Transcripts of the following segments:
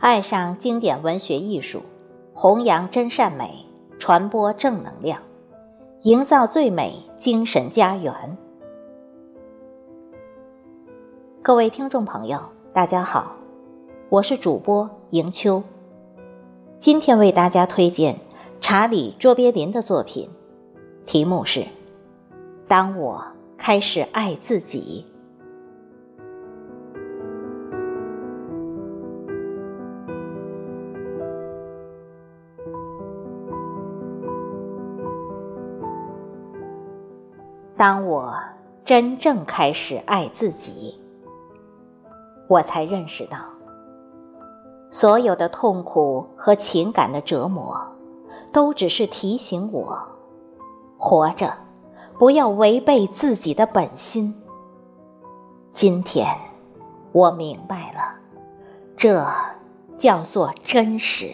爱上经典文学艺术，弘扬真善美，传播正能量，营造最美精神家园。各位听众朋友，大家好，我是主播迎秋。今天为大家推荐查理·卓别林的作品，题目是《当我开始爱自己》。当我真正开始爱自己，我才认识到，所有的痛苦和情感的折磨，都只是提醒我，活着不要违背自己的本心。今天，我明白了，这叫做真实。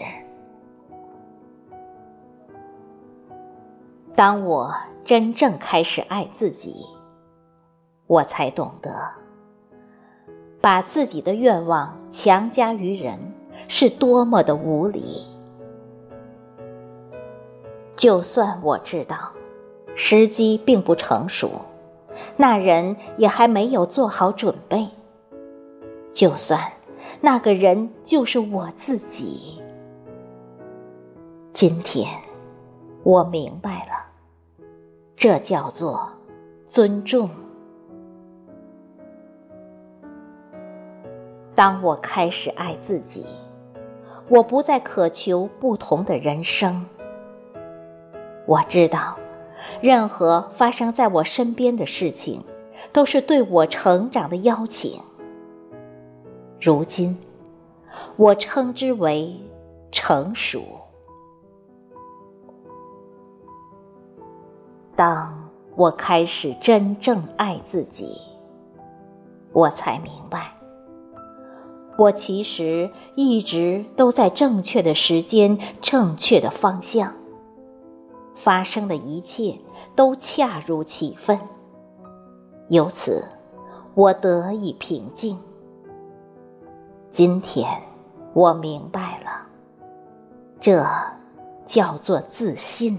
当我。真正开始爱自己，我才懂得，把自己的愿望强加于人是多么的无理。就算我知道时机并不成熟，那人也还没有做好准备。就算那个人就是我自己，今天我明白了。这叫做尊重。当我开始爱自己，我不再渴求不同的人生。我知道，任何发生在我身边的事情，都是对我成长的邀请。如今，我称之为成熟。当我开始真正爱自己，我才明白，我其实一直都在正确的时间、正确的方向，发生的一切都恰如其分。由此，我得以平静。今天，我明白了，这叫做自信。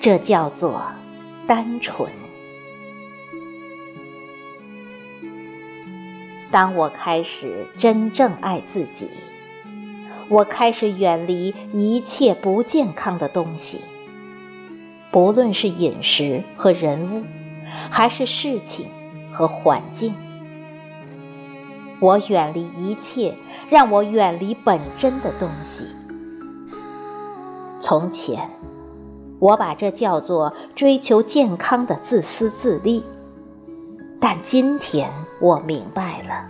这叫做单纯。当我开始真正爱自己，我开始远离一切不健康的东西，不论是饮食和人物，还是事情和环境。我远离一切让我远离本真的东西。从前。我把这叫做追求健康的自私自利，但今天我明白了，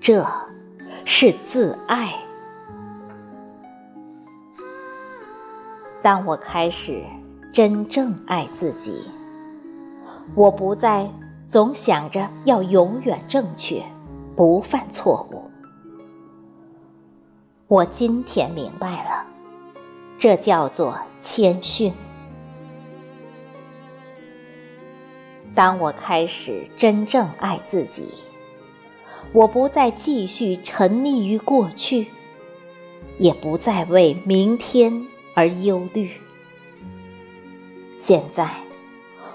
这是自爱。当我开始真正爱自己，我不再总想着要永远正确，不犯错误。我今天明白了。这叫做谦逊。当我开始真正爱自己，我不再继续沉溺于过去，也不再为明天而忧虑。现在，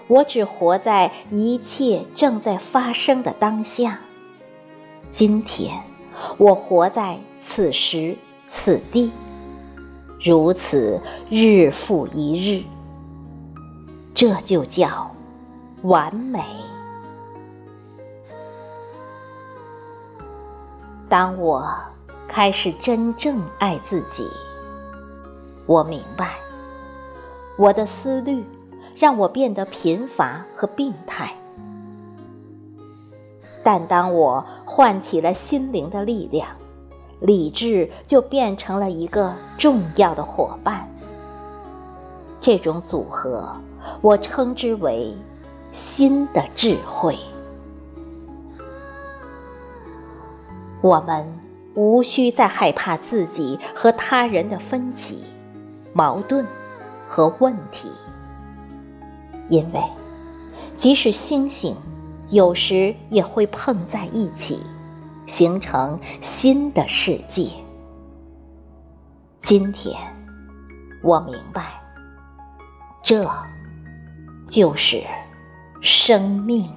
我只活在一切正在发生的当下。今天，我活在此时此地。如此日复一日，这就叫完美。当我开始真正爱自己，我明白，我的思虑让我变得贫乏和病态。但当我唤起了心灵的力量，理智就变成了一个重要的伙伴。这种组合，我称之为“新的智慧”。我们无需再害怕自己和他人的分歧、矛盾和问题，因为即使星星有时也会碰在一起，形成新的世界。今天，我明白，这就是生命。